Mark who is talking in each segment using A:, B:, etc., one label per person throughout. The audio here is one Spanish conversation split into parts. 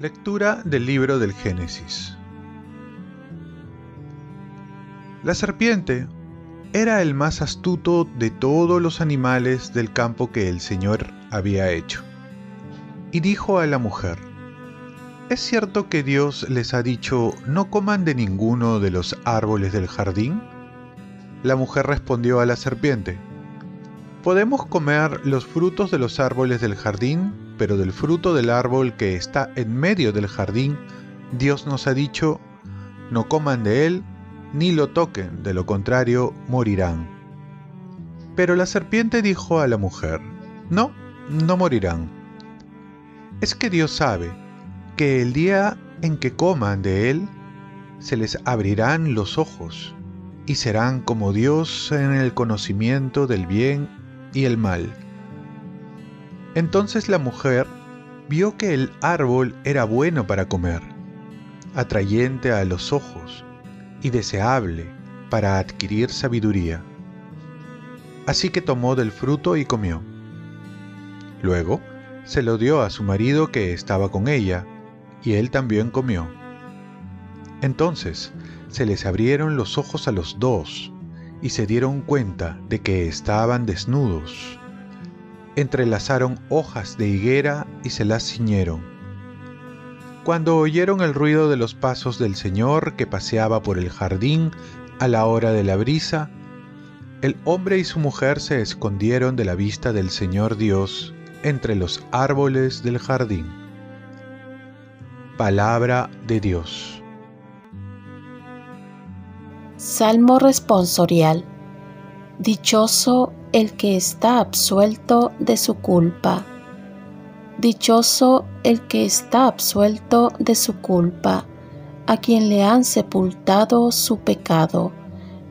A: Lectura del libro del Génesis. La serpiente era el más astuto de todos los animales del campo que el Señor había hecho. Y dijo a la mujer, ¿Es cierto que Dios les ha dicho, no coman de ninguno de los árboles del jardín? La mujer respondió a la serpiente, Podemos comer los frutos de los árboles del jardín, pero del fruto del árbol que está en medio del jardín, Dios nos ha dicho, no coman de él, ni lo toquen, de lo contrario morirán. Pero la serpiente dijo a la mujer, no, no morirán. Es que Dios sabe que el día en que coman de él, se les abrirán los ojos y serán como Dios en el conocimiento del bien y el mal. Entonces la mujer vio que el árbol era bueno para comer, atrayente a los ojos y deseable para adquirir sabiduría. Así que tomó del fruto y comió. Luego se lo dio a su marido que estaba con ella, y él también comió. Entonces se les abrieron los ojos a los dos, y se dieron cuenta de que estaban desnudos entrelazaron hojas de higuera y se las ciñeron. Cuando oyeron el ruido de los pasos del Señor que paseaba por el jardín a la hora de la brisa, el hombre y su mujer se escondieron de la vista del Señor Dios entre los árboles del jardín. Palabra de Dios.
B: Salmo responsorial. Dichoso el que está absuelto de su culpa. Dichoso el que está absuelto de su culpa, a quien le han sepultado su pecado.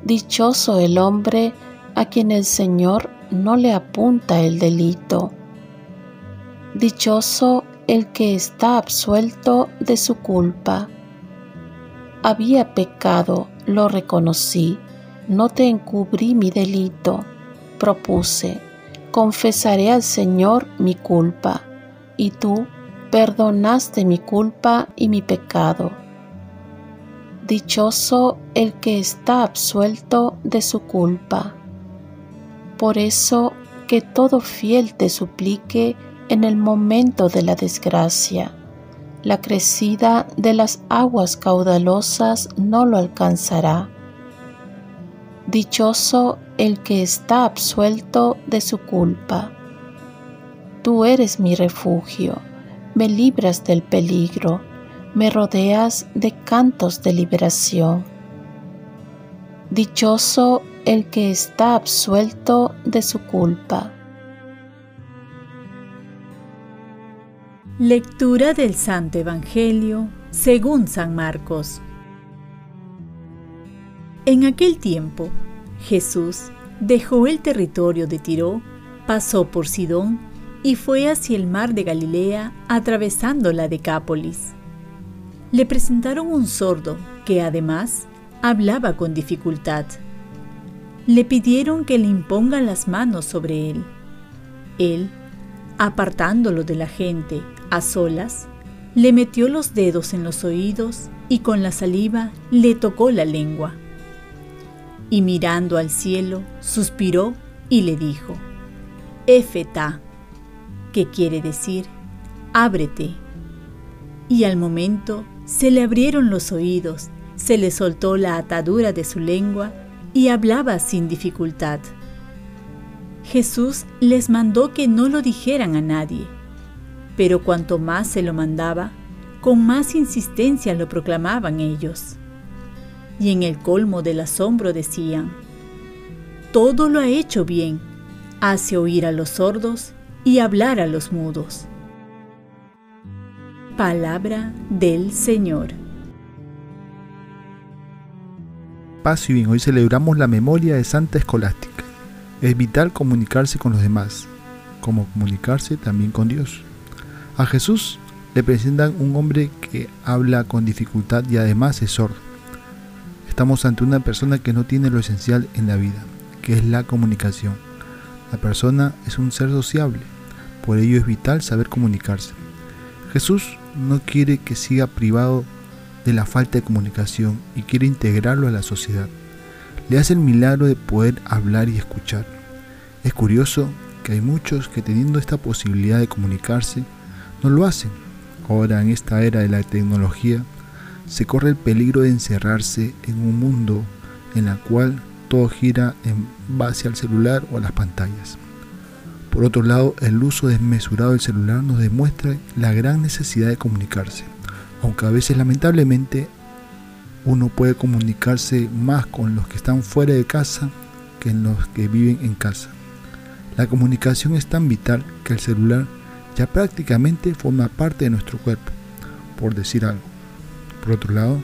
B: Dichoso el hombre a quien el Señor no le apunta el delito. Dichoso el que está absuelto de su culpa. Había pecado, lo reconocí, no te encubrí mi delito propuse, confesaré al Señor mi culpa, y tú perdonaste mi culpa y mi pecado. Dichoso el que está absuelto de su culpa. Por eso que todo fiel te suplique en el momento de la desgracia. La crecida de las aguas caudalosas no lo alcanzará. Dichoso el que está absuelto de su culpa. Tú eres mi refugio, me libras del peligro, me rodeas de cantos de liberación. Dichoso el que está absuelto de su culpa.
C: Lectura del Santo Evangelio según San Marcos. En aquel tiempo, Jesús dejó el territorio de Tiro, pasó por Sidón y fue hacia el mar de Galilea atravesando la Decápolis. Le presentaron un sordo que además hablaba con dificultad. Le pidieron que le impongan las manos sobre él. Él, apartándolo de la gente a solas, le metió los dedos en los oídos y con la saliva le tocó la lengua y mirando al cielo, suspiró y le dijo, Éfeta, que quiere decir, ábrete. Y al momento se le abrieron los oídos, se le soltó la atadura de su lengua y hablaba sin dificultad. Jesús les mandó que no lo dijeran a nadie, pero cuanto más se lo mandaba, con más insistencia lo proclamaban ellos y en el colmo del asombro decían, todo lo ha hecho bien, hace oír a los sordos y hablar a los mudos. Palabra del Señor.
D: Paz y bien, hoy celebramos la memoria de Santa Escolástica. Es vital comunicarse con los demás, como comunicarse también con Dios. A Jesús le presentan un hombre que habla con dificultad y además es sordo Estamos ante una persona que no tiene lo esencial en la vida, que es la comunicación. La persona es un ser sociable, por ello es vital saber comunicarse. Jesús no quiere que siga privado de la falta de comunicación y quiere integrarlo a la sociedad. Le hace el milagro de poder hablar y escuchar. Es curioso que hay muchos que teniendo esta posibilidad de comunicarse, no lo hacen. Ahora en esta era de la tecnología, se corre el peligro de encerrarse en un mundo en la cual todo gira en base al celular o a las pantallas. Por otro lado, el uso desmesurado del celular nos demuestra la gran necesidad de comunicarse, aunque a veces lamentablemente uno puede comunicarse más con los que están fuera de casa que en los que viven en casa. La comunicación es tan vital que el celular ya prácticamente forma parte de nuestro cuerpo, por decir algo. Por otro lado,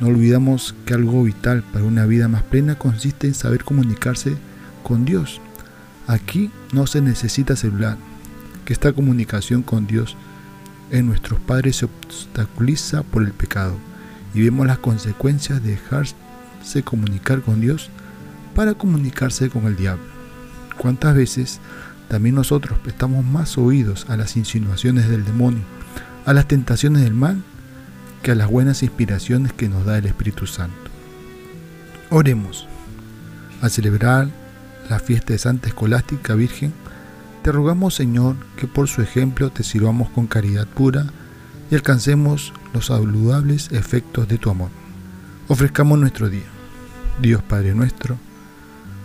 D: no olvidamos que algo vital para una vida más plena consiste en saber comunicarse con Dios. Aquí no se necesita celular, que esta comunicación con Dios en nuestros padres se obstaculiza por el pecado y vemos las consecuencias de dejarse comunicar con Dios para comunicarse con el diablo. ¿Cuántas veces también nosotros prestamos más oídos a las insinuaciones del demonio, a las tentaciones del mal, que a las buenas inspiraciones que nos da el Espíritu Santo? Oremos. Al celebrar la fiesta de Santa Escolástica Virgen, te rogamos Señor que por su ejemplo te sirvamos con caridad pura y alcancemos los saludables efectos de tu amor. Ofrezcamos nuestro día. Dios Padre nuestro,